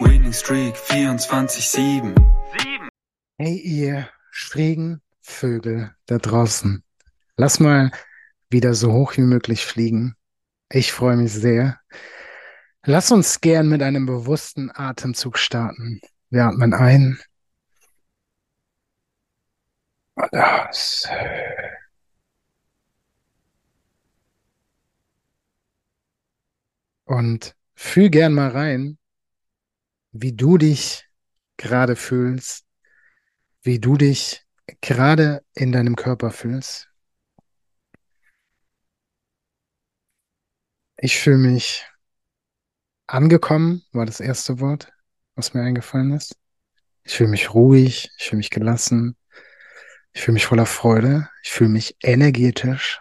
Winning Streak 24-7. Hey ihr schrägen Vögel da draußen. Lass mal wieder so hoch wie möglich fliegen. Ich freue mich sehr. Lass uns gern mit einem bewussten Atemzug starten. Wir atmen ein und aus. Und fühl gern mal rein, wie du dich gerade fühlst, wie du dich gerade in deinem Körper fühlst. Ich fühle mich angekommen, war das erste Wort, was mir eingefallen ist. Ich fühle mich ruhig, ich fühle mich gelassen, ich fühle mich voller Freude, ich fühle mich energetisch.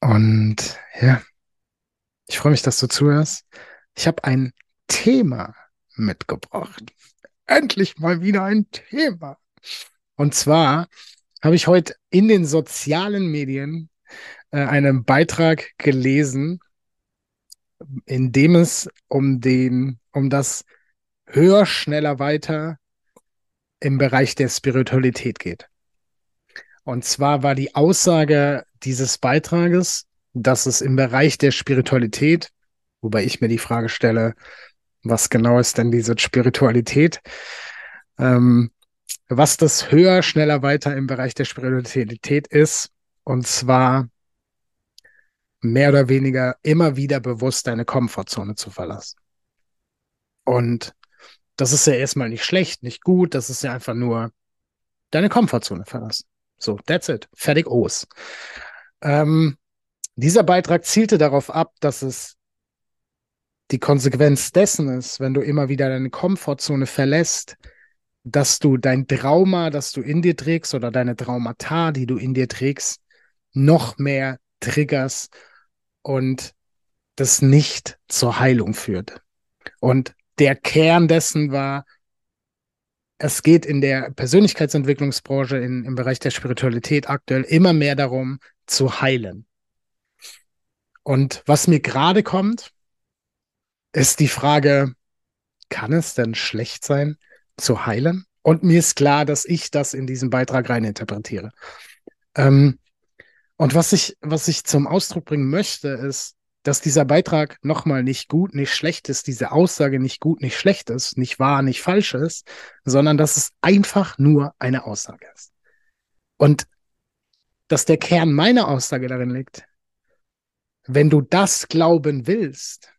Und ja, ich freue mich, dass du zuhörst. Ich habe ein Thema mitgebracht. Endlich mal wieder ein Thema. Und zwar habe ich heute in den sozialen Medien äh, einen Beitrag gelesen, in dem es um den, um das höher, schneller, weiter im Bereich der Spiritualität geht. Und zwar war die Aussage dieses Beitrages, dass es im Bereich der Spiritualität, wobei ich mir die Frage stelle, was genau ist denn diese Spiritualität? Ähm, was das höher, schneller, weiter im Bereich der Spiritualität ist. Und zwar mehr oder weniger immer wieder bewusst deine Komfortzone zu verlassen. Und das ist ja erstmal nicht schlecht, nicht gut, das ist ja einfach nur deine Komfortzone verlassen. So, that's it. Fertig aus. Ähm, dieser Beitrag zielte darauf ab, dass es die Konsequenz dessen ist, wenn du immer wieder deine Komfortzone verlässt, dass du dein Trauma, das du in dir trägst oder deine Traumata, die du in dir trägst, noch mehr triggerst und das nicht zur Heilung führt. Und der Kern dessen war, es geht in der Persönlichkeitsentwicklungsbranche, in, im Bereich der Spiritualität aktuell immer mehr darum, zu heilen. Und was mir gerade kommt, ist die Frage, kann es denn schlecht sein, zu heilen? Und mir ist klar, dass ich das in diesen Beitrag reininterpretiere. Ähm, und was ich, was ich zum Ausdruck bringen möchte, ist, dass dieser Beitrag nochmal nicht gut, nicht schlecht ist, diese Aussage nicht gut, nicht schlecht ist, nicht wahr, nicht falsch ist, sondern dass es einfach nur eine Aussage ist. Und dass der Kern meiner Aussage darin liegt, wenn du das glauben willst,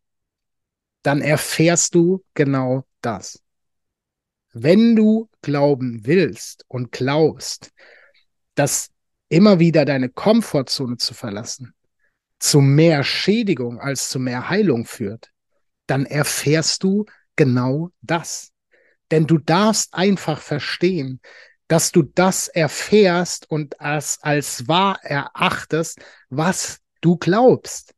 dann erfährst du genau das. Wenn du glauben willst und glaubst, dass immer wieder deine Komfortzone zu verlassen zu mehr Schädigung als zu mehr Heilung führt, dann erfährst du genau das. Denn du darfst einfach verstehen, dass du das erfährst und es als wahr erachtest, was du glaubst.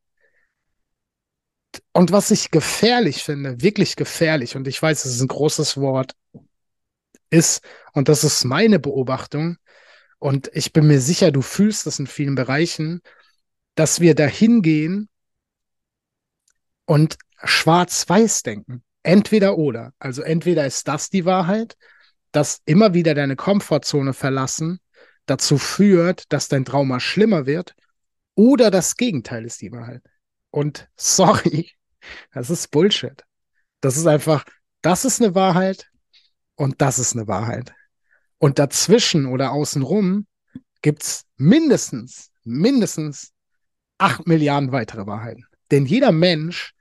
Und was ich gefährlich finde, wirklich gefährlich, und ich weiß, es ist ein großes Wort, ist, und das ist meine Beobachtung, und ich bin mir sicher, du fühlst das in vielen Bereichen, dass wir dahin gehen und schwarz-weiß denken. Entweder oder. Also entweder ist das die Wahrheit, dass immer wieder deine Komfortzone verlassen dazu führt, dass dein Trauma schlimmer wird, oder das Gegenteil ist die Wahrheit. Und sorry, das ist Bullshit. Das ist einfach, das ist eine Wahrheit und das ist eine Wahrheit. Und dazwischen oder außenrum gibt's mindestens, mindestens acht Milliarden weitere Wahrheiten. Denn jeder Mensch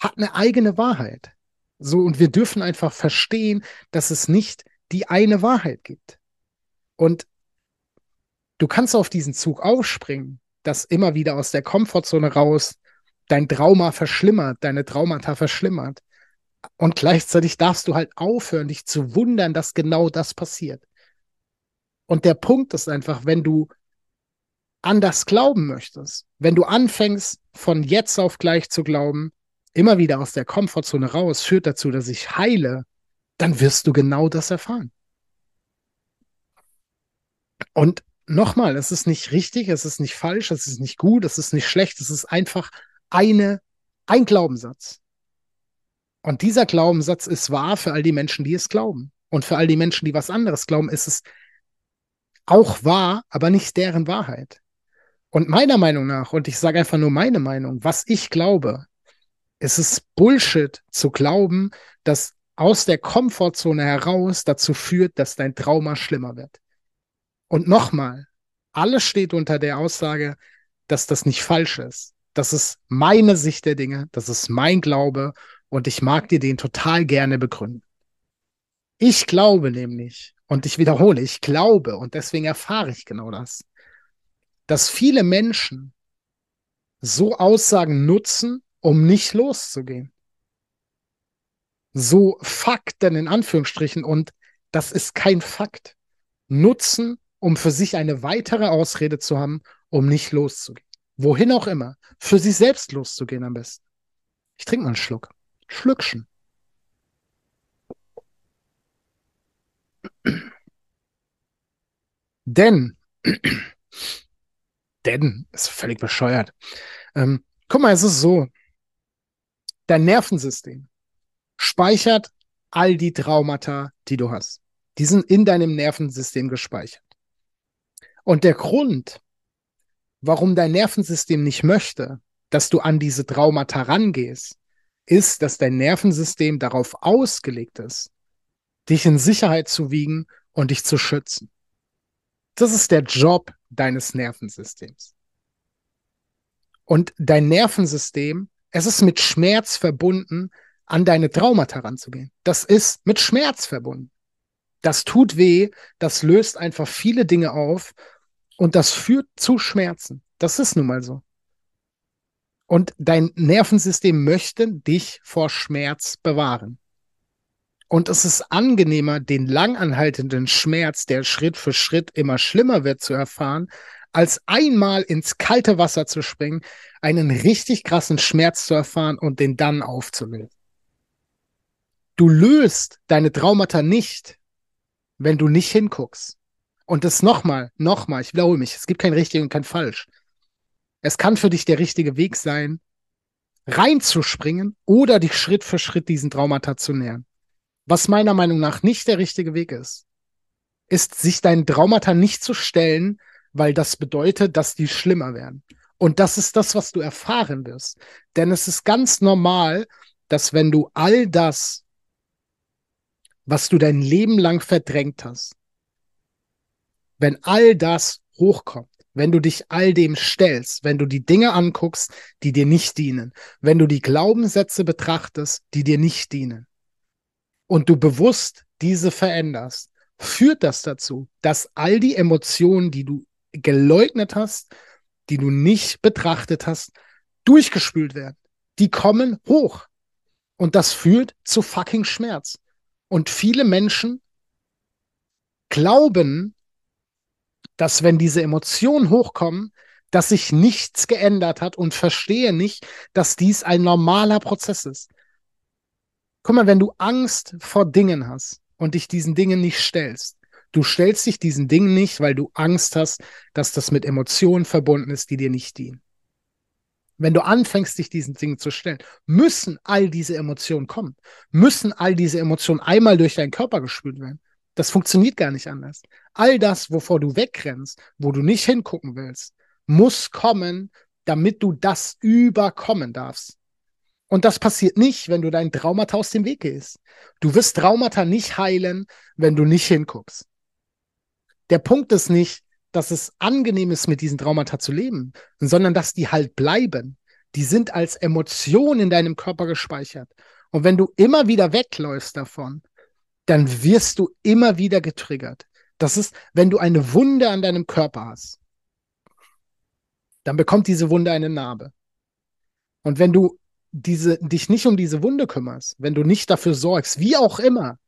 hat eine eigene Wahrheit. So, und wir dürfen einfach verstehen, dass es nicht die eine Wahrheit gibt. Und du kannst auf diesen Zug aufspringen, dass immer wieder aus der Komfortzone raus dein Trauma verschlimmert, deine Traumata verschlimmert. Und gleichzeitig darfst du halt aufhören, dich zu wundern, dass genau das passiert. Und der Punkt ist einfach, wenn du anders glauben möchtest, wenn du anfängst, von jetzt auf gleich zu glauben, immer wieder aus der Komfortzone raus, führt dazu, dass ich heile, dann wirst du genau das erfahren. Und nochmal, es ist nicht richtig, es ist nicht falsch, es ist nicht gut, es ist nicht schlecht, es ist einfach eine, ein Glaubenssatz. Und dieser Glaubenssatz ist wahr für all die Menschen, die es glauben. Und für all die Menschen, die was anderes glauben, ist es auch wahr, aber nicht deren Wahrheit. Und meiner Meinung nach, und ich sage einfach nur meine Meinung, was ich glaube, ist es Bullshit zu glauben, dass aus der Komfortzone heraus dazu führt, dass dein Trauma schlimmer wird. Und nochmal, alles steht unter der Aussage, dass das nicht falsch ist. Das ist meine Sicht der Dinge, das ist mein Glaube und ich mag dir den total gerne begründen. Ich glaube nämlich, und ich wiederhole, ich glaube, und deswegen erfahre ich genau das, dass viele Menschen so Aussagen nutzen, um nicht loszugehen. So Fakten in Anführungsstrichen, und das ist kein Fakt, nutzen, um für sich eine weitere Ausrede zu haben, um nicht loszugehen. Wohin auch immer. Für sich selbst loszugehen am besten. Ich trinke mal einen Schluck. Schlückchen. Denn, denn, ist völlig bescheuert. Ähm, guck mal, es ist so. Dein Nervensystem speichert all die Traumata, die du hast. Die sind in deinem Nervensystem gespeichert. Und der Grund, warum dein Nervensystem nicht möchte, dass du an diese Traumata rangehst, ist, dass dein Nervensystem darauf ausgelegt ist, dich in Sicherheit zu wiegen und dich zu schützen. Das ist der Job deines Nervensystems. Und dein Nervensystem, es ist mit Schmerz verbunden, an deine Traumata ranzugehen. Das ist mit Schmerz verbunden. Das tut weh, das löst einfach viele Dinge auf und das führt zu Schmerzen. Das ist nun mal so. Und dein Nervensystem möchte dich vor Schmerz bewahren. Und es ist angenehmer, den langanhaltenden Schmerz, der Schritt für Schritt immer schlimmer wird, zu erfahren, als einmal ins kalte Wasser zu springen, einen richtig krassen Schmerz zu erfahren und den dann aufzulösen. Du löst deine Traumata nicht, wenn du nicht hinguckst. Und das nochmal, nochmal, ich wiederhole mich, es gibt kein richtig und kein falsch. Es kann für dich der richtige Weg sein, reinzuspringen oder dich Schritt für Schritt diesen Traumata zu nähern. Was meiner Meinung nach nicht der richtige Weg ist, ist, sich deinen Traumata nicht zu stellen, weil das bedeutet, dass die schlimmer werden. Und das ist das, was du erfahren wirst. Denn es ist ganz normal, dass wenn du all das, was du dein Leben lang verdrängt hast, wenn all das hochkommt, wenn du dich all dem stellst, wenn du die Dinge anguckst, die dir nicht dienen, wenn du die Glaubenssätze betrachtest, die dir nicht dienen, und du bewusst diese veränderst, führt das dazu, dass all die Emotionen, die du geleugnet hast, die du nicht betrachtet hast, durchgespült werden. Die kommen hoch. Und das führt zu fucking Schmerz. Und viele Menschen glauben, dass wenn diese Emotionen hochkommen, dass sich nichts geändert hat und verstehe nicht, dass dies ein normaler Prozess ist. Guck mal, wenn du Angst vor Dingen hast und dich diesen Dingen nicht stellst, du stellst dich diesen Dingen nicht, weil du Angst hast, dass das mit Emotionen verbunden ist, die dir nicht dienen. Wenn du anfängst, dich diesen Dingen zu stellen, müssen all diese Emotionen kommen, müssen all diese Emotionen einmal durch deinen Körper gespült werden. Das funktioniert gar nicht anders. All das, wovor du wegrennst, wo du nicht hingucken willst, muss kommen, damit du das überkommen darfst. Und das passiert nicht, wenn du deinen Traumata aus dem Weg gehst. Du wirst Traumata nicht heilen, wenn du nicht hinguckst. Der Punkt ist nicht, dass es angenehm ist, mit diesen Traumata zu leben, sondern dass die halt bleiben. Die sind als Emotion in deinem Körper gespeichert. Und wenn du immer wieder wegläufst davon, dann wirst du immer wieder getriggert. Das ist, wenn du eine Wunde an deinem Körper hast, dann bekommt diese Wunde eine Narbe. Und wenn du diese, dich nicht um diese Wunde kümmerst, wenn du nicht dafür sorgst, wie auch immer,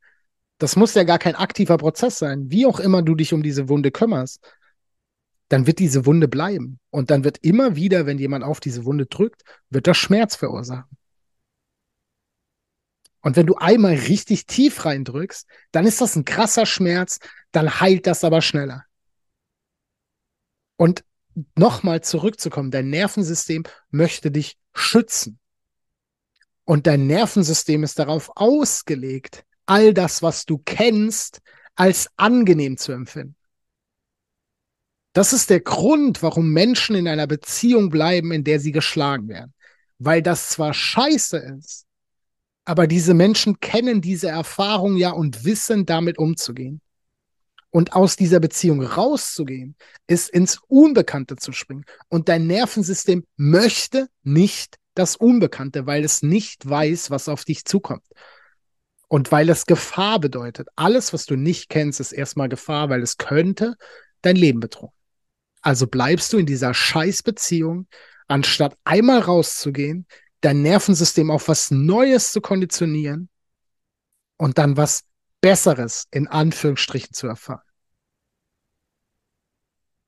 das muss ja gar kein aktiver Prozess sein, wie auch immer du dich um diese Wunde kümmerst, dann wird diese Wunde bleiben. Und dann wird immer wieder, wenn jemand auf diese Wunde drückt, wird das Schmerz verursachen. Und wenn du einmal richtig tief reindrückst, dann ist das ein krasser Schmerz, dann heilt das aber schneller. Und nochmal zurückzukommen, dein Nervensystem möchte dich schützen. Und dein Nervensystem ist darauf ausgelegt, all das, was du kennst, als angenehm zu empfinden. Das ist der Grund, warum Menschen in einer Beziehung bleiben, in der sie geschlagen werden. Weil das zwar scheiße ist, aber diese Menschen kennen diese Erfahrung ja und wissen damit umzugehen. Und aus dieser Beziehung rauszugehen, ist ins Unbekannte zu springen. Und dein Nervensystem möchte nicht das Unbekannte, weil es nicht weiß, was auf dich zukommt. Und weil es Gefahr bedeutet. Alles, was du nicht kennst, ist erstmal Gefahr, weil es könnte dein Leben bedrohen. Also bleibst du in dieser Scheißbeziehung, anstatt einmal rauszugehen, dein Nervensystem auf was Neues zu konditionieren und dann was Besseres in Anführungsstrichen zu erfahren.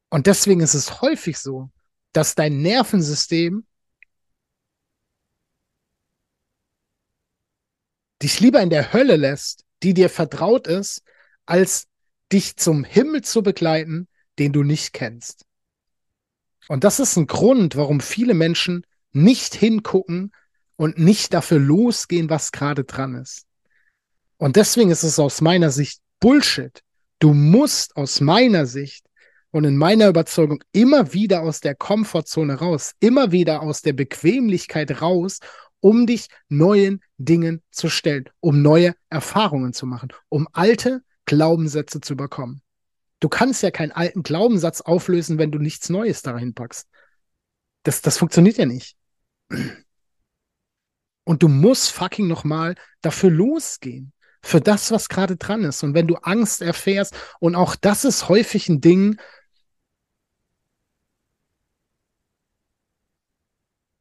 Und deswegen ist es häufig so, dass dein Nervensystem dich lieber in der Hölle lässt, die dir vertraut ist, als dich zum Himmel zu begleiten, den du nicht kennst. Und das ist ein Grund, warum viele Menschen nicht hingucken und nicht dafür losgehen, was gerade dran ist. Und deswegen ist es aus meiner Sicht Bullshit. Du musst aus meiner Sicht und in meiner Überzeugung immer wieder aus der Komfortzone raus, immer wieder aus der Bequemlichkeit raus, um dich neuen Dingen zu stellen, um neue Erfahrungen zu machen, um alte Glaubenssätze zu bekommen. Du kannst ja keinen alten Glaubenssatz auflösen, wenn du nichts Neues da reinpackst. Das, das funktioniert ja nicht. Und du musst fucking nochmal dafür losgehen. Für das, was gerade dran ist. Und wenn du Angst erfährst, und auch das ist häufig ein Ding,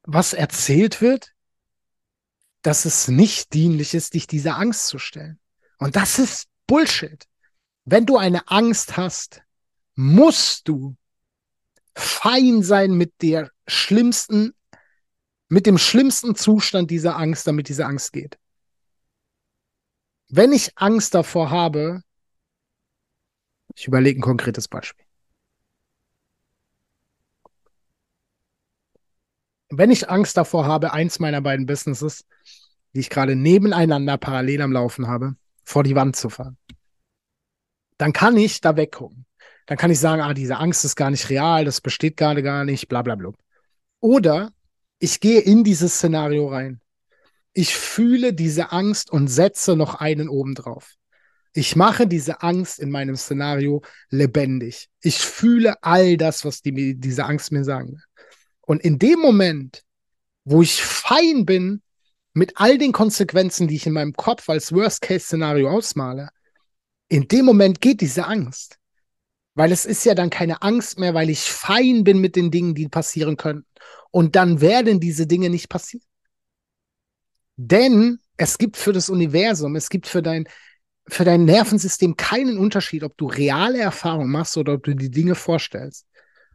was erzählt wird, dass es nicht dienlich ist, dich dieser Angst zu stellen. Und das ist Bullshit. Wenn du eine Angst hast, musst du fein sein mit der schlimmsten mit dem schlimmsten Zustand dieser Angst, damit diese Angst geht. Wenn ich Angst davor habe, ich überlege ein konkretes Beispiel. Wenn ich Angst davor habe, eins meiner beiden Businesses, die ich gerade nebeneinander parallel am Laufen habe, vor die Wand zu fahren, dann kann ich da weggucken. Dann kann ich sagen, ah, diese Angst ist gar nicht real, das besteht gerade gar nicht, bla bla bla. Oder ich gehe in dieses Szenario rein. Ich fühle diese Angst und setze noch einen oben drauf. Ich mache diese Angst in meinem Szenario lebendig. Ich fühle all das, was die, diese Angst mir sagen will. Und in dem Moment, wo ich fein bin mit all den Konsequenzen, die ich in meinem Kopf als Worst-Case-Szenario ausmale, in dem Moment geht diese Angst. Weil es ist ja dann keine Angst mehr, weil ich fein bin mit den Dingen, die passieren könnten. Und dann werden diese Dinge nicht passieren. Denn es gibt für das Universum, es gibt für dein, für dein Nervensystem keinen Unterschied, ob du reale Erfahrungen machst oder ob du die Dinge vorstellst.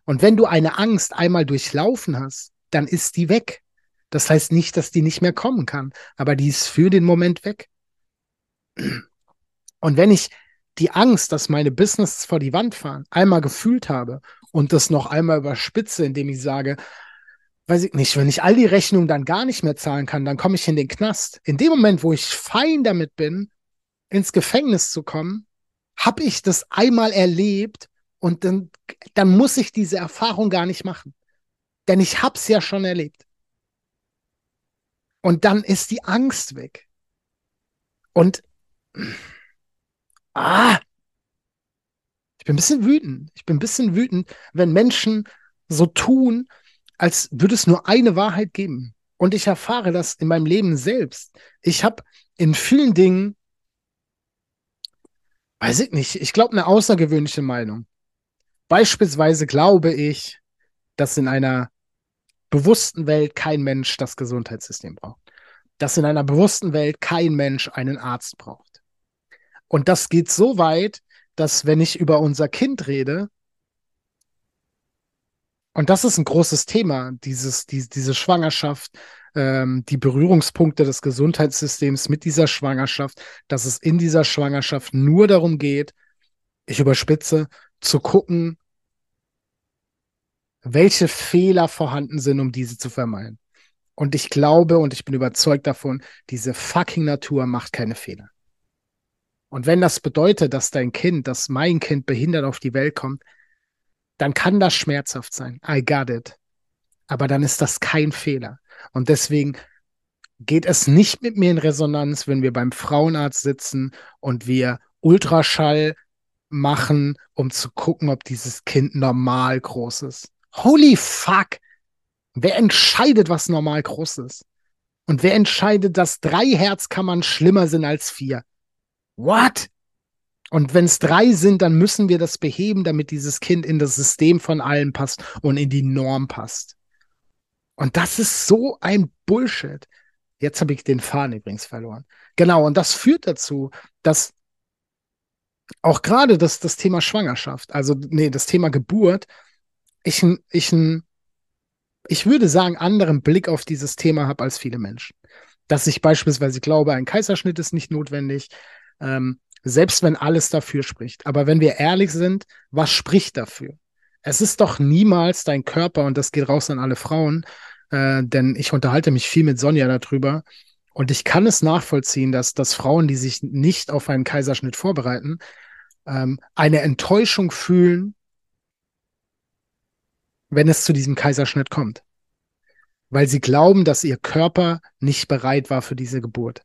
Und wenn du eine Angst einmal durchlaufen hast, dann ist die weg. Das heißt nicht, dass die nicht mehr kommen kann, aber die ist für den Moment weg. Und wenn ich die Angst, dass meine Business vor die Wand fahren, einmal gefühlt habe und das noch einmal überspitze, indem ich sage, weiß ich nicht, wenn ich all die Rechnungen dann gar nicht mehr zahlen kann, dann komme ich in den Knast. In dem Moment, wo ich fein damit bin, ins Gefängnis zu kommen, habe ich das einmal erlebt und dann, dann muss ich diese Erfahrung gar nicht machen. Denn ich habe es ja schon erlebt. Und dann ist die Angst weg. Und ah, ich bin ein bisschen wütend. Ich bin ein bisschen wütend, wenn Menschen so tun, als würde es nur eine Wahrheit geben. Und ich erfahre das in meinem Leben selbst. Ich habe in vielen Dingen, weiß ich nicht, ich glaube, eine außergewöhnliche Meinung. Beispielsweise glaube ich, dass in einer bewussten Welt kein Mensch das Gesundheitssystem braucht. Dass in einer bewussten Welt kein Mensch einen Arzt braucht. Und das geht so weit, dass wenn ich über unser Kind rede, und das ist ein großes Thema, dieses, die, diese Schwangerschaft, ähm, die Berührungspunkte des Gesundheitssystems mit dieser Schwangerschaft, dass es in dieser Schwangerschaft nur darum geht, ich überspitze, zu gucken, welche Fehler vorhanden sind, um diese zu vermeiden. Und ich glaube und ich bin überzeugt davon, diese fucking Natur macht keine Fehler. Und wenn das bedeutet, dass dein Kind, dass mein Kind behindert auf die Welt kommt, dann kann das schmerzhaft sein. I got it. Aber dann ist das kein Fehler. Und deswegen geht es nicht mit mir in Resonanz, wenn wir beim Frauenarzt sitzen und wir Ultraschall machen, um zu gucken, ob dieses Kind normal groß ist. Holy fuck! Wer entscheidet, was normal groß ist? Und wer entscheidet, dass drei Herzkammern schlimmer sind als vier? What? Und wenn es drei sind, dann müssen wir das beheben, damit dieses Kind in das System von allen passt und in die Norm passt. Und das ist so ein Bullshit. Jetzt habe ich den Faden übrigens verloren. Genau, und das führt dazu, dass auch gerade das, das Thema Schwangerschaft, also nee, das Thema Geburt, ich, ich, ich würde sagen, anderen Blick auf dieses Thema habe als viele Menschen. Dass ich beispielsweise glaube, ein Kaiserschnitt ist nicht notwendig, ähm, selbst wenn alles dafür spricht. Aber wenn wir ehrlich sind, was spricht dafür? Es ist doch niemals dein Körper, und das geht raus an alle Frauen, äh, denn ich unterhalte mich viel mit Sonja darüber. Und ich kann es nachvollziehen, dass, dass Frauen, die sich nicht auf einen Kaiserschnitt vorbereiten, ähm, eine Enttäuschung fühlen, wenn es zu diesem Kaiserschnitt kommt. Weil sie glauben, dass ihr Körper nicht bereit war für diese Geburt.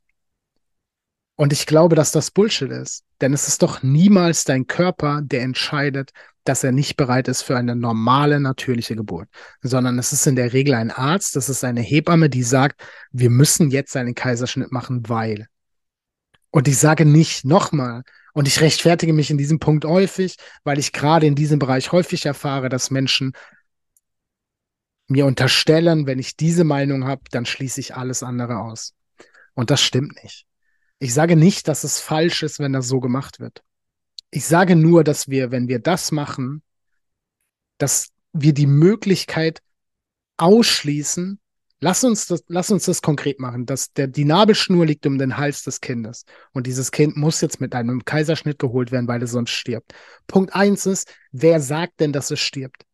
Und ich glaube, dass das Bullshit ist. Denn es ist doch niemals dein Körper, der entscheidet, dass er nicht bereit ist für eine normale, natürliche Geburt. Sondern es ist in der Regel ein Arzt, das ist eine Hebamme, die sagt, wir müssen jetzt einen Kaiserschnitt machen, weil. Und ich sage nicht nochmal, und ich rechtfertige mich in diesem Punkt häufig, weil ich gerade in diesem Bereich häufig erfahre, dass Menschen mir unterstellen, wenn ich diese Meinung habe, dann schließe ich alles andere aus. Und das stimmt nicht. Ich sage nicht, dass es falsch ist, wenn das so gemacht wird. Ich sage nur, dass wir, wenn wir das machen, dass wir die Möglichkeit ausschließen, lass uns das, lass uns das konkret machen, dass der, die Nabelschnur liegt um den Hals des Kindes und dieses Kind muss jetzt mit einem Kaiserschnitt geholt werden, weil es sonst stirbt. Punkt eins ist, wer sagt denn, dass es stirbt?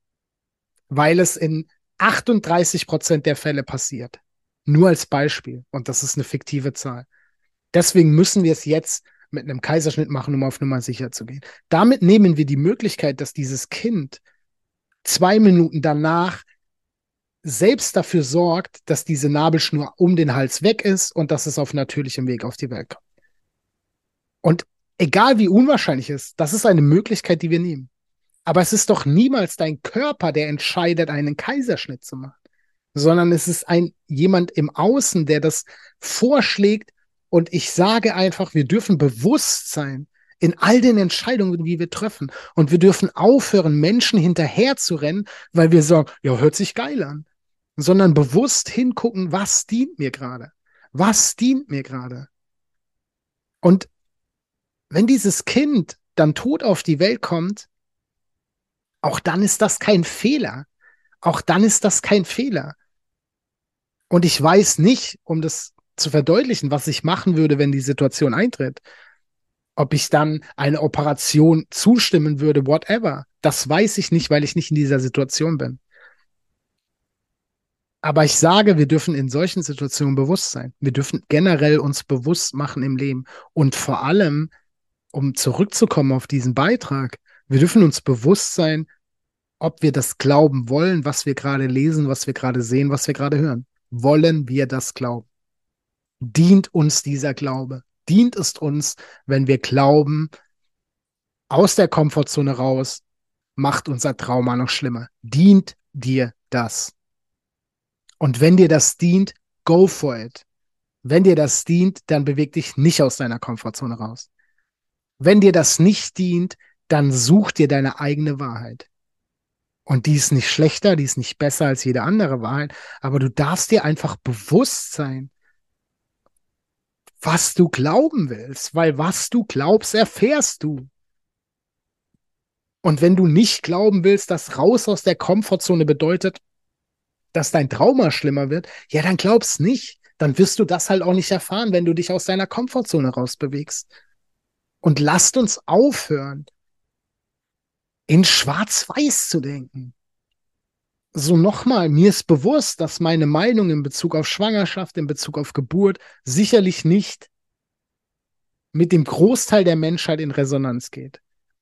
Weil es in 38 Prozent der Fälle passiert. Nur als Beispiel. Und das ist eine fiktive Zahl. Deswegen müssen wir es jetzt mit einem Kaiserschnitt machen, um auf Nummer sicher zu gehen. Damit nehmen wir die Möglichkeit, dass dieses Kind zwei Minuten danach selbst dafür sorgt, dass diese Nabelschnur um den Hals weg ist und dass es auf natürlichem Weg auf die Welt kommt. Und egal wie unwahrscheinlich es ist, das ist eine Möglichkeit, die wir nehmen. Aber es ist doch niemals dein Körper, der entscheidet, einen Kaiserschnitt zu machen, sondern es ist ein jemand im Außen, der das vorschlägt und ich sage einfach, wir dürfen bewusst sein in all den Entscheidungen, die wir treffen. Und wir dürfen aufhören, Menschen hinterher zu rennen, weil wir sagen, ja, hört sich geil an. Sondern bewusst hingucken, was dient mir gerade? Was dient mir gerade? Und wenn dieses Kind dann tot auf die Welt kommt, auch dann ist das kein Fehler. Auch dann ist das kein Fehler. Und ich weiß nicht, um das zu verdeutlichen, was ich machen würde, wenn die Situation eintritt. Ob ich dann eine Operation zustimmen würde, whatever. Das weiß ich nicht, weil ich nicht in dieser Situation bin. Aber ich sage, wir dürfen in solchen Situationen bewusst sein. Wir dürfen generell uns bewusst machen im Leben. Und vor allem, um zurückzukommen auf diesen Beitrag, wir dürfen uns bewusst sein, ob wir das glauben wollen, was wir gerade lesen, was wir gerade sehen, was wir gerade hören. Wollen wir das glauben? Dient uns dieser Glaube? Dient es uns, wenn wir glauben, aus der Komfortzone raus macht unser Trauma noch schlimmer. Dient dir das? Und wenn dir das dient, go for it. Wenn dir das dient, dann beweg dich nicht aus deiner Komfortzone raus. Wenn dir das nicht dient, dann such dir deine eigene Wahrheit. Und die ist nicht schlechter, die ist nicht besser als jede andere Wahrheit, aber du darfst dir einfach bewusst sein, was du glauben willst, weil was du glaubst, erfährst du. Und wenn du nicht glauben willst, dass raus aus der Komfortzone bedeutet, dass dein Trauma schlimmer wird, ja, dann glaubst nicht. Dann wirst du das halt auch nicht erfahren, wenn du dich aus deiner Komfortzone rausbewegst. Und lasst uns aufhören, in Schwarz-Weiß zu denken. So nochmal, mir ist bewusst, dass meine Meinung in Bezug auf Schwangerschaft, in Bezug auf Geburt sicherlich nicht mit dem Großteil der Menschheit in Resonanz geht.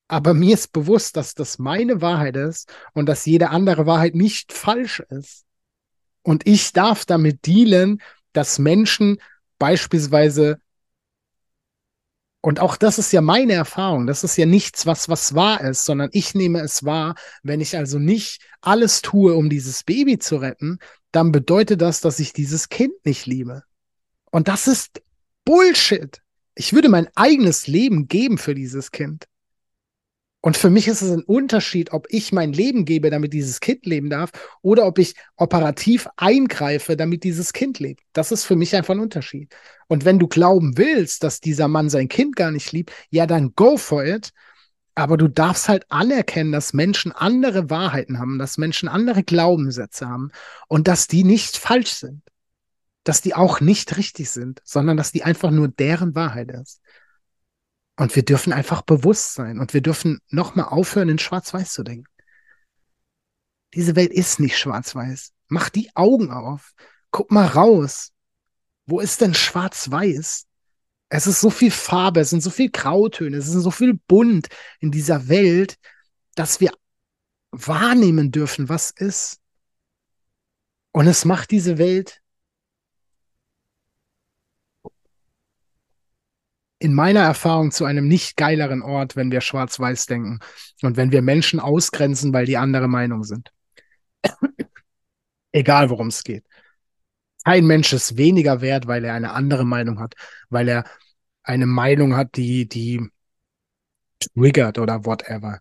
Aber mir ist bewusst, dass das meine Wahrheit ist und dass jede andere Wahrheit nicht falsch ist. Und ich darf damit dealen, dass Menschen beispielsweise, und auch das ist ja meine Erfahrung, das ist ja nichts, was, was wahr ist, sondern ich nehme es wahr, wenn ich also nicht alles tue, um dieses Baby zu retten, dann bedeutet das, dass ich dieses Kind nicht liebe. Und das ist Bullshit. Ich würde mein eigenes Leben geben für dieses Kind. Und für mich ist es ein Unterschied, ob ich mein Leben gebe, damit dieses Kind leben darf, oder ob ich operativ eingreife, damit dieses Kind lebt. Das ist für mich einfach ein Unterschied. Und wenn du glauben willst, dass dieser Mann sein Kind gar nicht liebt, ja, dann go for it. Aber du darfst halt anerkennen, dass Menschen andere Wahrheiten haben, dass Menschen andere Glaubenssätze haben und dass die nicht falsch sind. Dass die auch nicht richtig sind, sondern dass die einfach nur deren Wahrheit ist. Und wir dürfen einfach bewusst sein und wir dürfen nochmal aufhören, in Schwarz-Weiß zu denken. Diese Welt ist nicht schwarz-weiß. Mach die Augen auf. Guck mal raus. Wo ist denn schwarz-weiß? Es ist so viel Farbe, es sind so viel Grautöne, es ist so viel bunt in dieser Welt, dass wir wahrnehmen dürfen, was ist. Und es macht diese Welt in meiner Erfahrung zu einem nicht geileren Ort, wenn wir schwarz-weiß denken und wenn wir Menschen ausgrenzen, weil die andere Meinung sind. Egal, worum es geht. Kein Mensch ist weniger wert, weil er eine andere Meinung hat, weil er eine Meinung hat, die, die triggert oder whatever.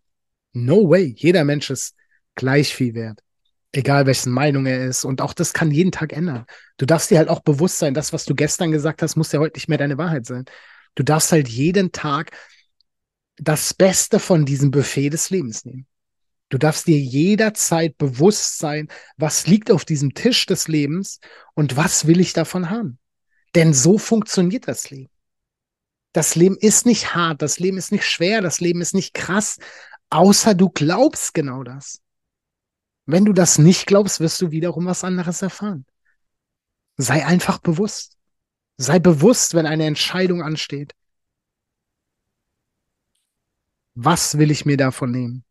No way. Jeder Mensch ist gleich viel wert. Egal, wessen Meinung er ist. Und auch das kann jeden Tag ändern. Du darfst dir halt auch bewusst sein, das, was du gestern gesagt hast, muss ja heute nicht mehr deine Wahrheit sein. Du darfst halt jeden Tag das Beste von diesem Buffet des Lebens nehmen. Du darfst dir jederzeit bewusst sein, was liegt auf diesem Tisch des Lebens und was will ich davon haben. Denn so funktioniert das Leben. Das Leben ist nicht hart, das Leben ist nicht schwer, das Leben ist nicht krass, außer du glaubst genau das. Wenn du das nicht glaubst, wirst du wiederum was anderes erfahren. Sei einfach bewusst. Sei bewusst, wenn eine Entscheidung ansteht. Was will ich mir davon nehmen?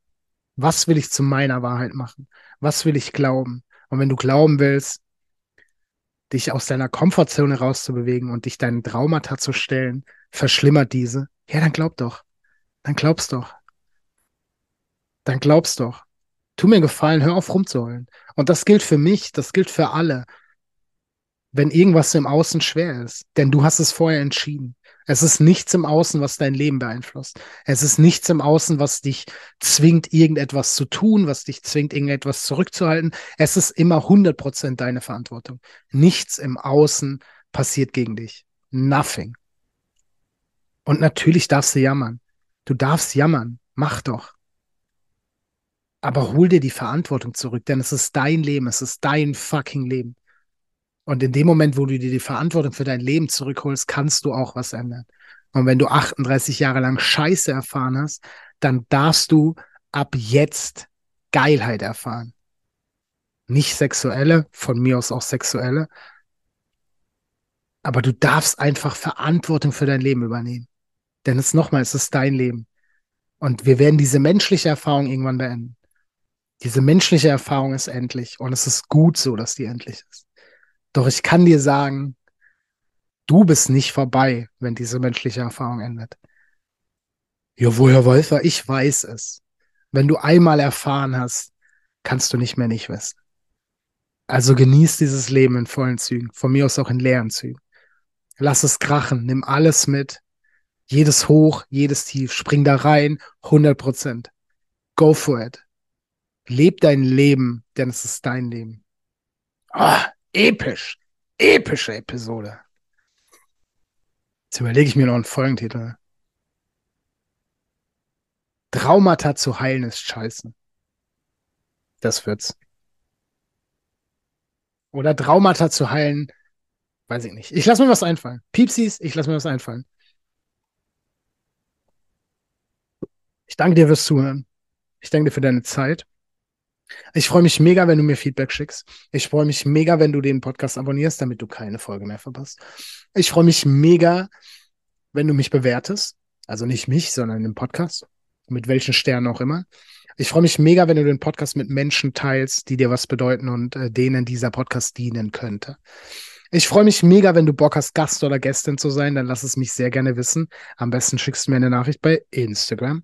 Was will ich zu meiner Wahrheit machen? Was will ich glauben? Und wenn du glauben willst, dich aus deiner Komfortzone rauszubewegen und dich deinen Traumata zu stellen, verschlimmert diese, ja, dann glaub doch. Dann glaubst doch. Dann glaubst doch. Tu mir Gefallen, hör auf rumzuheulen. Und das gilt für mich, das gilt für alle wenn irgendwas im Außen schwer ist. Denn du hast es vorher entschieden. Es ist nichts im Außen, was dein Leben beeinflusst. Es ist nichts im Außen, was dich zwingt, irgendetwas zu tun, was dich zwingt, irgendetwas zurückzuhalten. Es ist immer 100% deine Verantwortung. Nichts im Außen passiert gegen dich. Nothing. Und natürlich darfst du jammern. Du darfst jammern. Mach doch. Aber hol dir die Verantwortung zurück, denn es ist dein Leben. Es ist dein fucking Leben. Und in dem Moment, wo du dir die Verantwortung für dein Leben zurückholst, kannst du auch was ändern. Und wenn du 38 Jahre lang Scheiße erfahren hast, dann darfst du ab jetzt Geilheit erfahren. Nicht sexuelle, von mir aus auch sexuelle. Aber du darfst einfach Verantwortung für dein Leben übernehmen. Denn es nochmal, es ist dein Leben. Und wir werden diese menschliche Erfahrung irgendwann beenden. Diese menschliche Erfahrung ist endlich. Und es ist gut so, dass die endlich ist. Doch ich kann dir sagen, du bist nicht vorbei, wenn diese menschliche Erfahrung endet. Ja, woher weiß er? Ich weiß es. Wenn du einmal erfahren hast, kannst du nicht mehr nicht wissen. Also genieß dieses Leben in vollen Zügen, von mir aus auch in leeren Zügen. Lass es krachen, nimm alles mit. Jedes Hoch, jedes Tief, spring da rein, 100 Prozent. Go for it. Leb dein Leben, denn es ist dein Leben. Ah, episch. Epische Episode. Jetzt überlege ich mir noch einen Folgentitel. Traumata zu heilen ist scheiße. Das wird's. Oder Traumata zu heilen, weiß ich nicht. Ich lasse mir was einfallen. Piepsis, ich lasse mir was einfallen. Ich danke dir fürs Zuhören. Ich danke dir für deine Zeit. Ich freue mich mega, wenn du mir Feedback schickst. Ich freue mich mega, wenn du den Podcast abonnierst, damit du keine Folge mehr verpasst. Ich freue mich mega, wenn du mich bewertest. Also nicht mich, sondern den Podcast. Mit welchen Sternen auch immer. Ich freue mich mega, wenn du den Podcast mit Menschen teilst, die dir was bedeuten und äh, denen dieser Podcast dienen könnte. Ich freue mich mega, wenn du Bock hast, Gast oder Gästin zu sein, dann lass es mich sehr gerne wissen. Am besten schickst du mir eine Nachricht bei Instagram.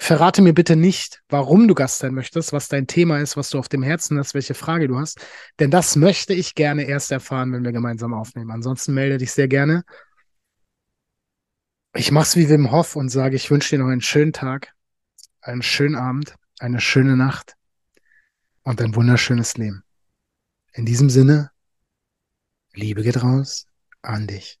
Verrate mir bitte nicht, warum du Gast sein möchtest, was dein Thema ist, was du auf dem Herzen hast, welche Frage du hast. Denn das möchte ich gerne erst erfahren, wenn wir gemeinsam aufnehmen. Ansonsten melde dich sehr gerne. Ich mach's wie Wim Hof und sage, ich wünsche dir noch einen schönen Tag, einen schönen Abend, eine schöne Nacht und ein wunderschönes Leben. In diesem Sinne, Liebe geht raus an dich.